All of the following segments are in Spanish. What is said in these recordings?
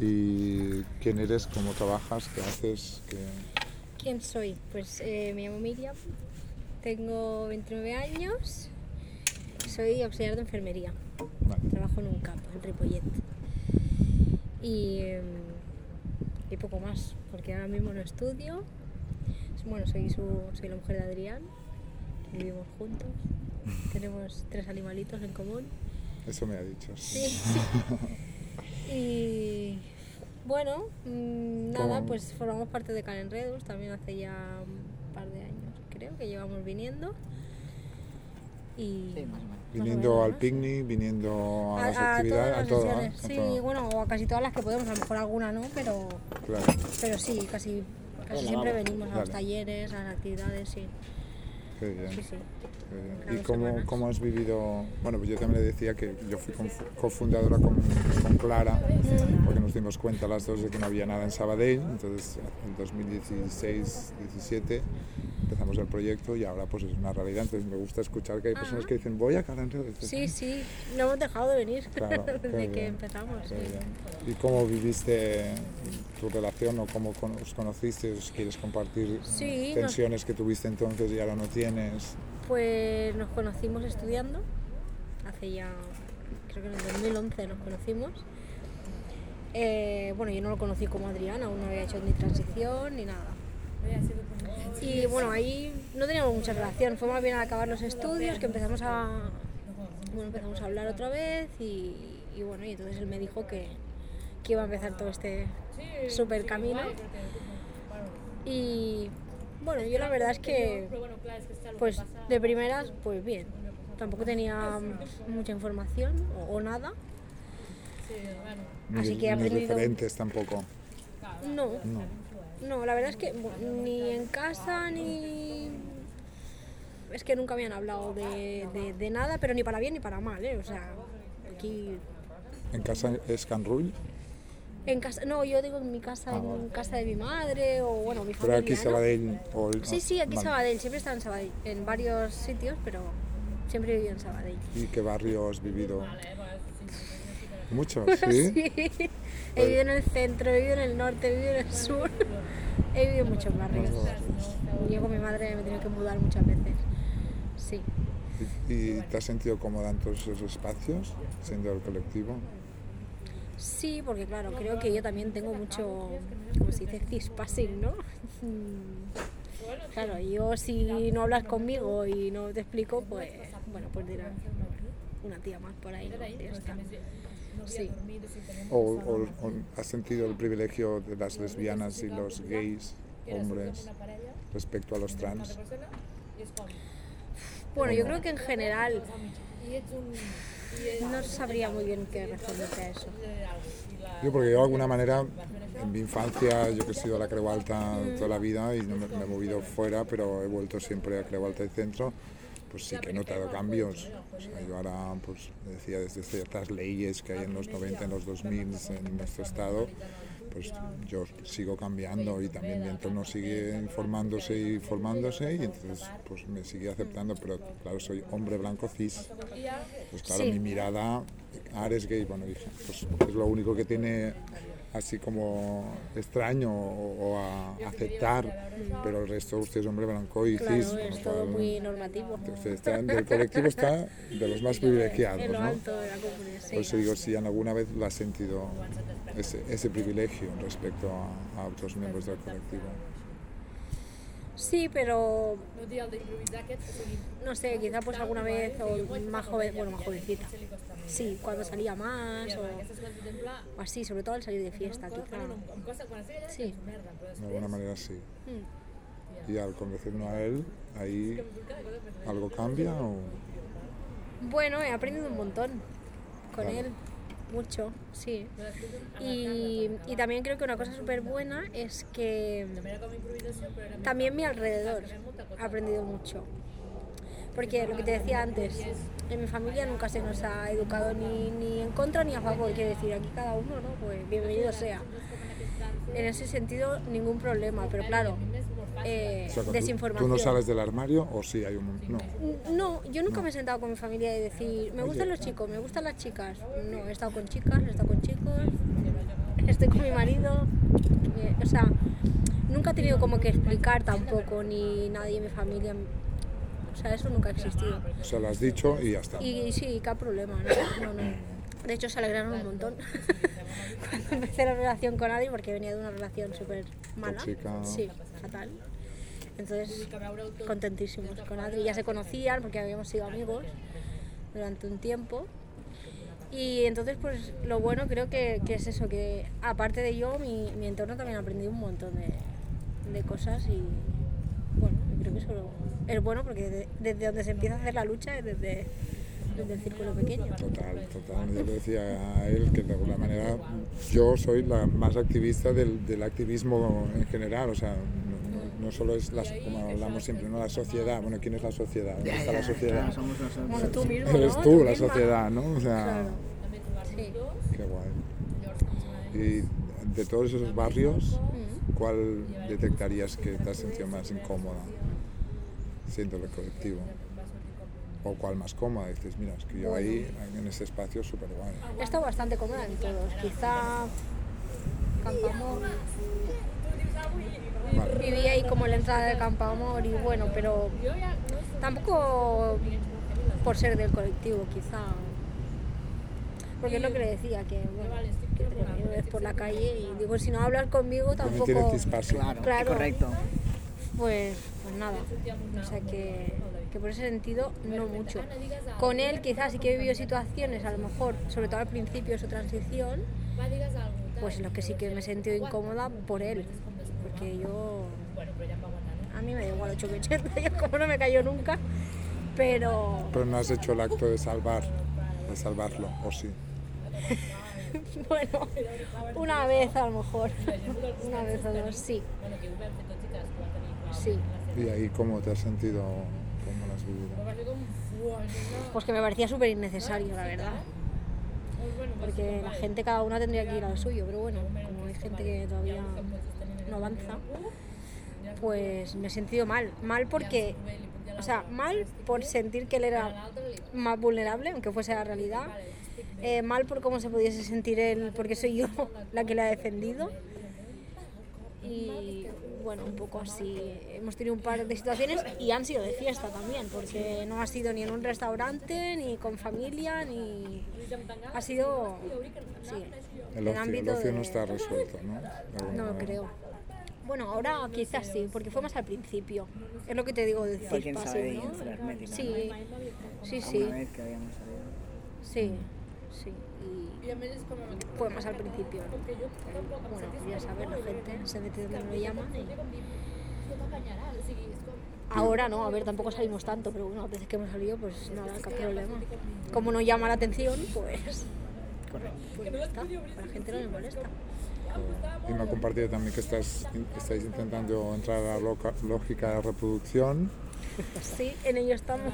¿Y quién eres? ¿Cómo trabajas? ¿Qué haces? ¿Qué... ¿Quién soy? Pues eh, me llamo Miriam, tengo 29 años, soy auxiliar de enfermería, Vale. trabajo en un campo, en Ripollet. Y, em, y poco más, porque ahora mismo no estudio. Bueno, soy, su, soy la mujer de Adrián, vivimos juntos, tenemos tres animalitos en común. Eso me ha dicho. Sí. y bueno, mm, nada, ¿Cómo? pues formamos parte de Calenredus también hace ya un par de años, creo que llevamos viniendo. Y Sí, más o menos. Viniendo menos, al ¿no? picnic, viniendo a, las a, a actividades, todas a. A Sí, bueno, o a casi todas las que podemos, a lo mejor alguna no, pero, Claro. pero sí, casi, casi Bueno, siempre vamos. venimos a los talleres, a las actividades, sí. Qué bien. Sí, sí. qué bien. Cada ¿Y cómo, cómo has vivido? Bueno, pues yo también le decía que yo fui cofundadora con, con Clara, porque nos dimos cuenta las dos de que no había nada en Sabadell, entonces en 2016-17 empezamos el proyecto y ahora pues es una realidad, entonces me gusta escuchar que hay personas que dicen voy a. Dices, Sí, sí, no hemos dejado de venir Claro, desde que empezamos. sí. ¿Y cómo viviste tu relación o cómo os conociste? ¿Os ¿Quieres compartir Sí, eh, nos- tensiones que tuviste entonces y ahora no tienes? Pues nos conocimos estudiando, hace ya, creo que en el 2011 nos conocimos. Eh, bueno, yo no lo conocí como Adriana, aún no había hecho ni transición ni nada. Y bueno, ahí no teníamos mucha relación, fue más bien al acabar los estudios que empezamos a, bueno, empezamos a hablar otra vez y, y bueno, y entonces él me dijo que, que iba a empezar todo este super camino. Y bueno, yo la verdad es que pues de primeras, pues bien. Tampoco tenía mucha información o, o nada. Ni, Así que he ni aprendido- referentes tampoco. No, No. no, la verdad es que ni en casa ni... Es que nunca han hablado de, de- de nada, pero ni para bien ni para mal, ¿eh? O sea, aquí... ¿En casa es Canrull? En casa, no, yo digo en mi casa, Ah, en vale. casa de mi madre o bueno, mi Pero familia. aquí ¿no? Sabadell o el- Sí, sí, aquí vale. Sabadell, siempre he estado en Sabadell, en varios sitios, pero siempre he vivido en Sabadell. ¿Y qué barrio has vivido? Muchos, ¿sí? Sí. He vivido en el centro, he vivido en el norte, he vivido en el sur. He vivido en muchos barrios. Yo con mi madre me he tenido que mudar muchas veces. Sí. ¿Y, y te has sentido cómoda en todos esos espacios, siendo el colectivo? Sí, porque claro, creo que yo también tengo mucho, como se dice, cispassing, ¿no? Claro, yo si no hablas conmigo y no te explico, pues, bueno, pues dirás una tía más por ahí, ¿no? Ya está. Sí. ¿O, o- o has sentido el privilegio de las lesbianas y los gays, hombres, respecto a los trans? Bueno, yo creo que en general no sabría muy bien qué responderte a eso. Yo porque yo de alguna manera en mi infancia yo que he sido a la Creu Alta toda la vida y me, me he movido fuera, pero he vuelto siempre a Creu Alta y Centro, pues sí que he notado cambios. Yo ahora pues decía desde ciertas leyes que hay en los 90, en los 2000 en nuestro estado, pues yo sigo cambiando y también mi entorno sigue informándose y formándose y entonces pues me sigue aceptando, pero claro, soy hombre blanco cis. Pues claro, Sí. mi mirada, eres gay, bueno, dije, pues es lo único que tiene así como extraño o, o a aceptar, pero el resto usted es hombre blanco y cis. Claro, es todo cual, muy normativo. Está, del colectivo está de los más privilegiados, En lo ¿no? alto de la comunidad, sí. Por eso digo, si alguna vez lo has sentido ese, ese privilegio respecto a, a otros miembros del colectivo. Sí, pero no sé, quizá pues alguna vez o más joven, bueno, más jovencita. Sí, cuando salía más o, o así, sobre todo al salir de fiesta, quizá. Sí. De alguna manera sí. Mm. Y al conocernos a él, ahí algo cambia o... Bueno, he aprendido un montón con Claro. él, mucho, sí. Y, y también creo que una cosa súper buena es que también mi alrededor ha aprendido mucho. Porque lo que te decía antes, en mi familia nunca se nos ha educado ni, ni en contra ni a favor, quiere decir, aquí cada uno, ¿no? Pues bienvenido sea. En ese sentido, ningún problema, pero claro, eh, O sea, ¿tú- desinformación. ¿Tú no sales del armario o sí hay un... No. No, yo nunca me he sentado con mi familia y decir, me gustan Oye. los chicos, me gustan las chicas. No, he estado con chicas, he estado con chicos, estoy con mi marido. eh, o sea, nunca he tenido como que explicar tampoco, ni nadie en mi familia. O sea, eso nunca ha existido. O sea, lo has dicho y ya está. Y sí, qué problema, ¿no? no, no. De hecho, se alegraron un montón cuando empecé la relación con Adri, porque venía de una relación súper mala. Tóxica. Sí, fatal. Entonces, contentísimos con Adri. Ya se conocían porque habíamos sido amigos durante un tiempo. Y entonces, pues lo bueno creo que, que es eso, que aparte de yo, mi, mi entorno también ha aprendido un montón de, de cosas y bueno, creo que eso es bueno porque de- desde donde se empieza a hacer la lucha es desde, desde el círculo pequeño. Total, total. Yo le decía a él que de alguna manera yo soy la más activista del, del activismo en general, o sea, no, no- no solo es la, como hablamos siempre, ¿no? La sociedad, bueno, ¿quién es la sociedad? ¿Dónde está la sociedad? Claro. Bueno, tú mismo, Eres ¿no? tú la misma. sociedad, ¿no? O sea, Claro. Sí. qué guay. Y de todos esos barrios, ¿cuál detectarías que te has sentido más incómoda siendo el colectivo? ¿O cuál más cómoda? Dices, mira, es que yo ahí, en ese espacio, súper guay. He estado bastante cómoda en todos. Quizá Campamor. Vale. Viví ahí como en la entrada de Campamor y bueno, pero tampoco por ser del colectivo, quizá. Porque es lo que le decía, que bueno, que te ves por la calle y digo, si no hablas conmigo tampoco. Claro, Claro. correcto. Pues nada. O sea que, que por ese sentido no mucho. Con él quizás sí que he vivido situaciones, a lo mejor, sobre todo al principio de su transición, pues en los que sí que me he sentido incómoda por él. Porque yo... A mí me da igual 8 que 80, yo como no me cayó nunca. Pero Pero no has hecho el acto de salvar, de salvarlo, ¿o sí? bueno, una vez a lo mejor. Una vez o dos, sí. Sí. ¿Y ahí cómo te has sentido? ¿Cómo lo has vivido? Pues que me parecía súper innecesario, la verdad. Porque la gente, cada una tendría que ir al suyo, pero bueno, como hay gente que todavía no avanza, pues me he sentido mal. Mal porque, o sea, mal por sentir que él era más vulnerable, aunque fuese la realidad. Eh, mal por cómo se pudiese sentir él, porque soy yo la que le ha defendido. Y bueno, un poco así. Hemos tenido un par de situaciones y han sido de fiesta también, porque no ha sido ni en un restaurante, ni con familia, ni. Ha sido. Sí, El en ocio, el ámbito ocio no de- está resuelto, ¿no? No lo manera. creo. Bueno, ahora quizás sí, porque fue más al principio. Es lo que te digo de sabe ¿no? ¿no? Sí, sí, Una sí, vez que habíamos salido. sí, sí. Y fue más al principio. bueno, ya sabes, la gente se mete donde no le llaman. y- Ahora no, a ver, tampoco salimos tanto, pero bueno, a veces que hemos salido, pues nada, qué problema. Como no llama la atención, pues, Correcto. pues ya está. A la gente no le molesta. Y me ha compartido también que estás, estáis intentando entrar a la lógica de reproducción. Sí, en ello estamos.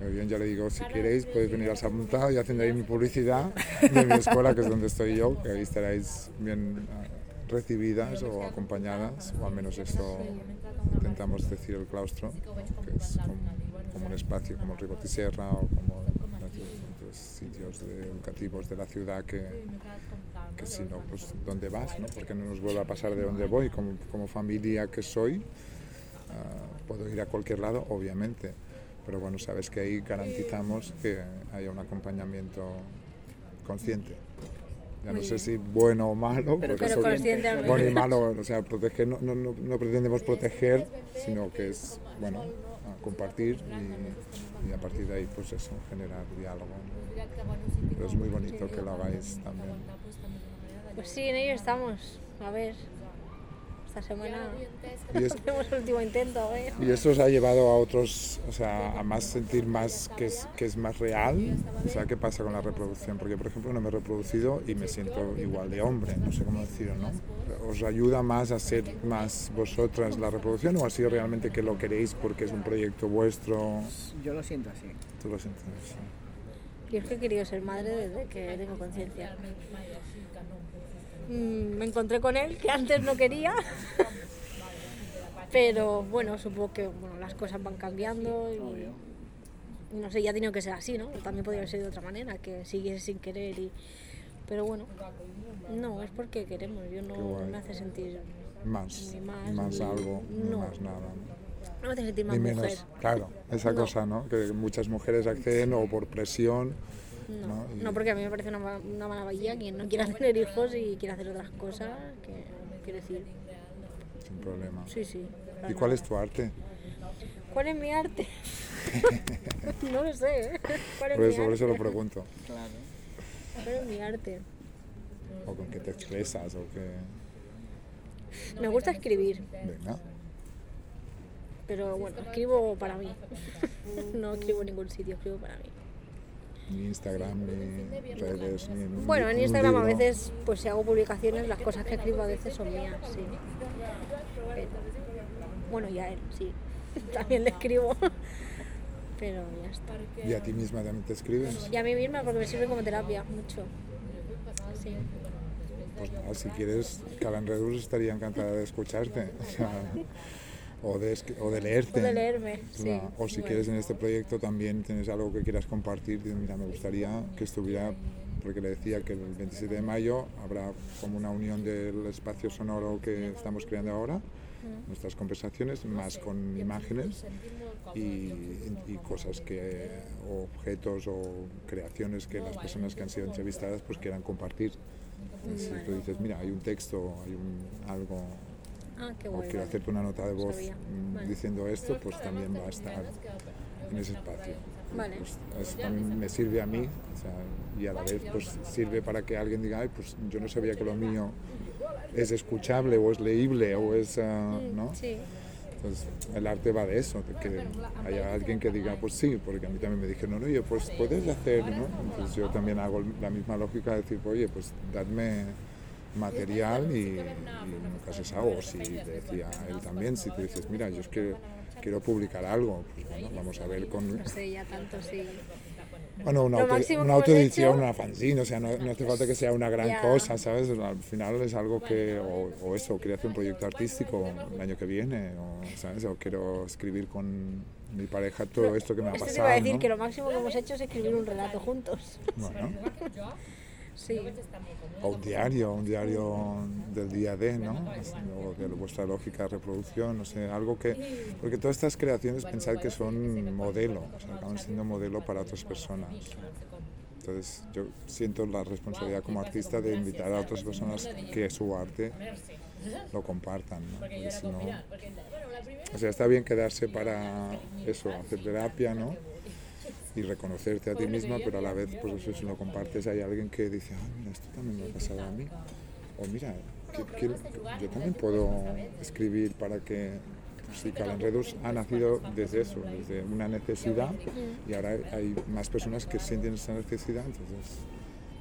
Muy bien, ya le digo, si queréis podéis venir al Samuntado y haciendo ahí mi publicidad de mi escuela, que es donde estoy yo, que ahí estaréis bien eh, recibidas o acompañadas, o al menos esto intentamos decir el claustro, que es como, como un espacio como el Rigotti Serra o como sitios de- educativos de la ciudad que, que si no, pues dónde vas, ¿no? porque no nos vuelve a pasar de dónde voy, como, como familia que soy, ah, puedo ir a cualquier lado, obviamente, pero bueno, sabes que ahí garantizamos que haya un acompañamiento consciente. Ya no sé bien. si bueno o malo, Pero porque Pero consciente bueno y malo, o sea, proteger no, no, no, no pretendemos proteger, sino que es, bueno, compartir y, y a partir de ahí, pues eso, generar diálogo. Pero es muy bonito que lo hagáis también. Pues sí, en ello estamos. A ver, esta semana Y, es- hacemos el último intento, a ver. y esto os ha llevado a otros, o sea, a más sentir más que es, que es más real. O sea, ¿qué pasa con la reproducción? Porque, por ejemplo, no me he reproducido y me siento igual de hombre, no sé cómo decirlo, ¿no? ¿Os ayuda más a ser más vosotras la reproducción o ha sido realmente que lo queréis porque es un proyecto vuestro? Yo lo siento así. Tú lo sientes así. Yo es que he querido ser madre desde que tengo conciencia. Mm, me encontré con él, que antes no quería. Pero bueno, supongo que bueno, las cosas van cambiando y, y no sé, ya ha tenido que ser así, ¿no? También podría haber sido de otra manera, que siguiese sin querer y Pero bueno, no, es porque queremos. Yo no me hace sentir, Más, Ni más, más ni- algo, no. más nada. no me hace sentir más Ni mujer. menos, claro, esa No. cosa, ¿no? Que muchas mujeres acceden o por presión, No, ¿no? Y- no, porque a mí me parece una, una maravilla quien no quiera tener hijos y quiera hacer otras cosas, que quiero decir, sin problema. sí, sí. ¿Y cuál es tu arte? ¿Cuál es mi arte? no lo sé, ¿eh? ¿Cuál es Por mi eso, por eso lo pregunto. Claro. ¿Cuál es mi arte? O con qué te expresas, o qué... Me gusta escribir, Venga, pero bueno, escribo para mí. no escribo en ningún sitio, escribo para mí. Ni Instagram, ni redes, ni... Bueno, en Instagram a veces, pues si hago publicaciones, las cosas que escribo a veces son mías, sí. Pero, bueno, y a él, sí. También le escribo. Pero ya está. ¿Y a ti misma también te escribes? Y a mí misma porque me sirve como terapia, mucho. Sí. Pues nada, si quieres, Calan Redus estaría encantada de escucharte. O, de, o de leerte. O de leerme, sí. Claro, O si Bueno. quieres en este proyecto también tienes algo que quieras compartir, dices, mira, me gustaría que estuviera, porque le decía que el 27 de mayo habrá como una unión del espacio sonoro que estamos creando ahora, nuestras conversaciones, más con imágenes y, y cosas que, o objetos o creaciones que las personas que han sido entrevistadas pues quieran compartir. Si tú dices, mira, hay un texto, hay un, algo, Ah, qué o guay. quiero vale. hacerte una nota de voz mm, Vale. diciendo esto, pues también va a estar en ese espacio. Vale. Pues eso también me sirve a mí o sea, y a la vez pues sirve para que alguien diga, Ay, pues yo no sabía que lo mío es escuchable o es leíble o es, ah, ¿no? Sí, Entonces el arte va de eso, de que haya alguien que diga, pues sí, porque a mí también me dijeron, oye, pues puedes hacer, ¿no? Entonces yo también hago la misma lógica de decir, oye, pues dadme material y, y nunca se sabe. O si te decía él también, si tú dices, mira, yo es que quiero publicar algo, pues bueno, vamos a ver con... no sé, ya tanto sí. Bueno, una, auto, una autoedición, hecho- una fanzine, o sea, no, no hace falta que sea una gran cosa, ¿sabes? Al final es algo que, o, o eso, quiero hacer un proyecto artístico el año que viene, o, ¿sabes? O quiero escribir con mi pareja todo esto que me ha Esto te pasado, iba a decir ¿no? que lo máximo que hemos hecho es escribir un relato juntos. Bueno, Sí, o un diario, un diario del día de, ¿no? O de vuestra lógica de reproducción, no sé, algo que... Porque todas estas creaciones pensad que son modelo, o sea, acaban siendo modelo para otras personas. Entonces yo siento la responsabilidad como artista de invitar a otras personas que su arte lo compartan, ¿no? Si no... O sea, está bien quedarse para eso, hacer terapia, ¿no? Y reconocerte a ti misma, pero a la vez, pues eso, si lo compartes, hay alguien que dice, ah, mira, esto también me ha pasado a mí. O mira, que- yo también puedo escribir para que, pues sí, Calenredus ha nacido desde eso, desde una necesidad, y ahora hay más personas que sienten esa necesidad, entonces,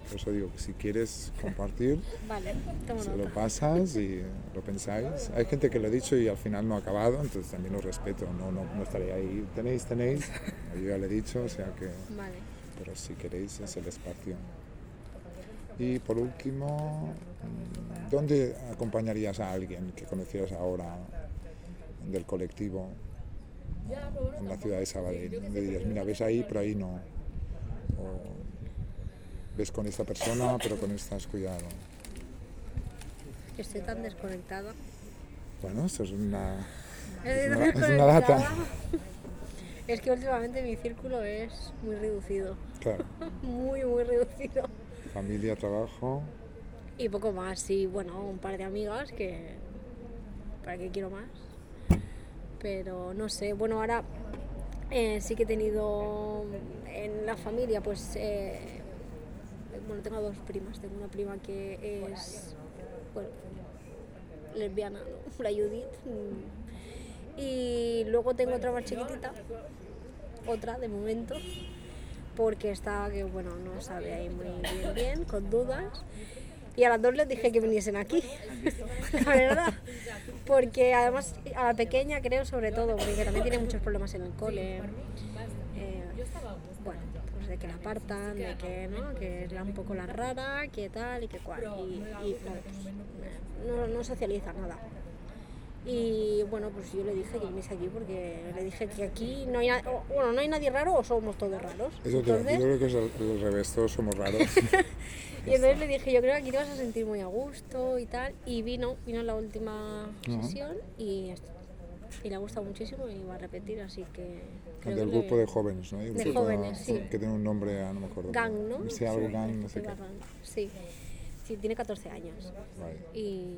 por eso digo, que si quieres compartir, vale, se lo pasas y lo pensáis. Hay gente que lo ha dicho y al final no ha acabado, entonces también lo respeto, no, no, no estaré ahí, tenéis, tenéis, yo ya lo he dicho, o sea que, Vale. pero si queréis es el espacio. Y por último, mm, ¿dónde acompañarías a alguien que conocieras ahora del colectivo en la ciudad de Sabadell? Le dirías, mira, ves ahí, pero ahí no. O ves con esta persona, pero con esta has cuidado. Estoy tan desconectada. Bueno, esto es una, es una, es una data. Es que últimamente mi círculo es muy reducido. Claro, Muy, muy reducido. familia, trabajo. Y poco más, sí, bueno, un par de amigas que... ¿Para qué quiero más? Pero no sé, bueno, ahora eh, sí que he tenido en la familia, pues... eh, bueno, tengo dos primas. Tengo una prima que es, bueno, lesbiana, ¿no? la Judith. Y luego tengo otra más chiquitita, otra de momento, porque está que, bueno, no sabe ahí muy bien, con dudas. Y a las dos les dije que viniesen aquí, la verdad. Porque además a la pequeña creo sobre todo, porque también tiene muchos problemas en el cole. eh, bueno, de que la apartan, de que, ¿no? que es la- un poco la rara, que tal y que cual. Y, y, claro, pues, no, no socializa nada. Y bueno, pues yo le dije que viniese aquí porque le dije que aquí no hay, o- bueno, no hay nadie raro o somos todos raros. Eso te, yo Entonces- creo que es al, al revés, todos somos raros. y entonces le dije, yo creo que aquí te vas a sentir muy a gusto y tal. Y vino, vino la última sesión y, y le ha gustado muchísimo y va a repetir, así que... creo del que grupo le- de jóvenes, ¿no? Hay De jóvenes, sí. Que tiene un nombre, ah, no me acuerdo. Gang, ¿no? Sí, algo gang, no sé Sí, qué. Sí, sí, tiene 14 años. Vale, Y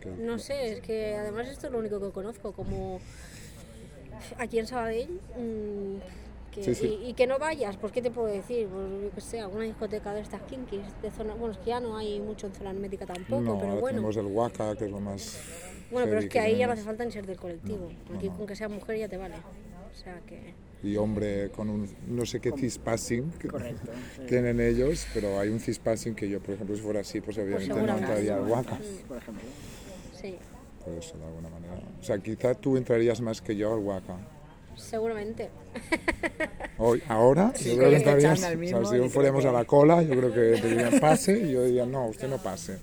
que- no sé, es que además esto es lo único que conozco, como aquí en Sabadell. mm, que- Sí, sí. Y, y que no vayas, pues qué te puedo decir, pues yo qué sé, alguna discoteca de estas kinkis, de zona, bueno, es que ya no hay mucho en zona hermética tampoco, no, pero ahora bueno. tenemos el Waka, que es lo más. Bueno, pero es que ahí ya no hace falta ni ser del colectivo, no, aquí no. con que sea mujer ya te vale. O sea que... Y hombre con un no sé qué cispassing que Correcto. sí. tienen ellos, pero hay un cispassing que yo, por ejemplo, si fuera así, pues obviamente no seguramente. entraría al Waka. Por ejemplo. Sí, Por eso, de alguna manera. O sea, quizá tú entrarías más que yo al Waka. seguramente. Hoy, ahora, Sí, yo creo que entrarías. o sea, si y creo fuéramos que- a la cola, yo creo que te dirían pase y yo diría, no, usted no pase.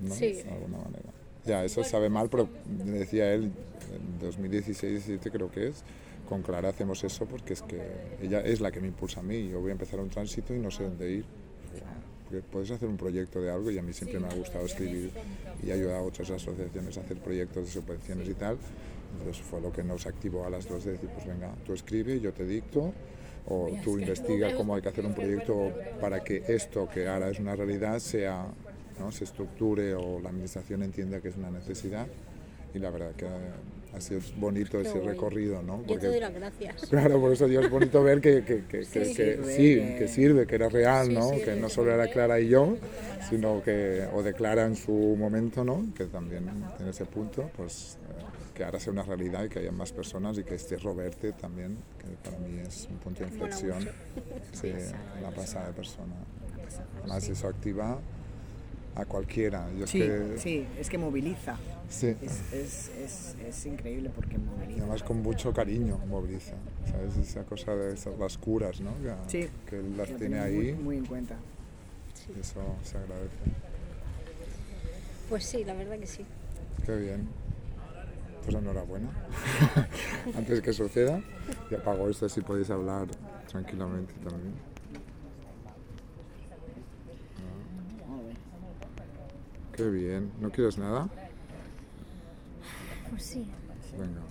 ¿no? Sí. De alguna manera. Ya, eso sabe mal, pero decía él, en 2016-17 creo que es, con Clara hacemos eso porque es que ella es la que me impulsa a mí. Yo voy a empezar un tránsito y no sé dónde ir. Porque puedes hacer un proyecto de algo y a mí siempre me ha gustado escribir y ayudar a otras asociaciones a hacer proyectos de subvenciones y tal. Entonces fue lo que nos activó a las dos de decir, pues venga, tú escribe, yo te dicto, o tú investiga cómo hay que hacer un proyecto para que esto que ahora es una realidad sea, ¿no? se estructure o la administración entienda que es una necesidad. Y la verdad que ha sido bonito ese guay. recorrido, ¿no? Yo te doy las gracias. Claro, por eso digo, es bonito ver que, que, que, que- Sí. que Sirve, sí, que- sirve, que era real, Sí, ¿no? que no solo era Clara y yo, sino que, o de Clara en su momento, ¿no? Que también tiene ese punto, pues eh, que ahora sea una realidad y que haya más personas y que esté Roberte también, que para mí es un punto de inflexión. Sí, una pasada de persona. Además eso activa a cualquiera. Yo es Sí, que, sí, es que moviliza. sí. Es, es, es, es increíble porque Y moviliza. además con mucho cariño moviliza, ¿sabes? Esa cosa de esas, las curas, ¿no? Que, Sí. que él las tiene muy, ahí, muy en cuenta. y eso se agradece. Pues sí, la verdad que sí. Qué bien. Pues enhorabuena. Antes que suceda, y apago esto si podéis hablar tranquilamente también. Qué bien. ¿No quieres nada? Pues sí. Venga.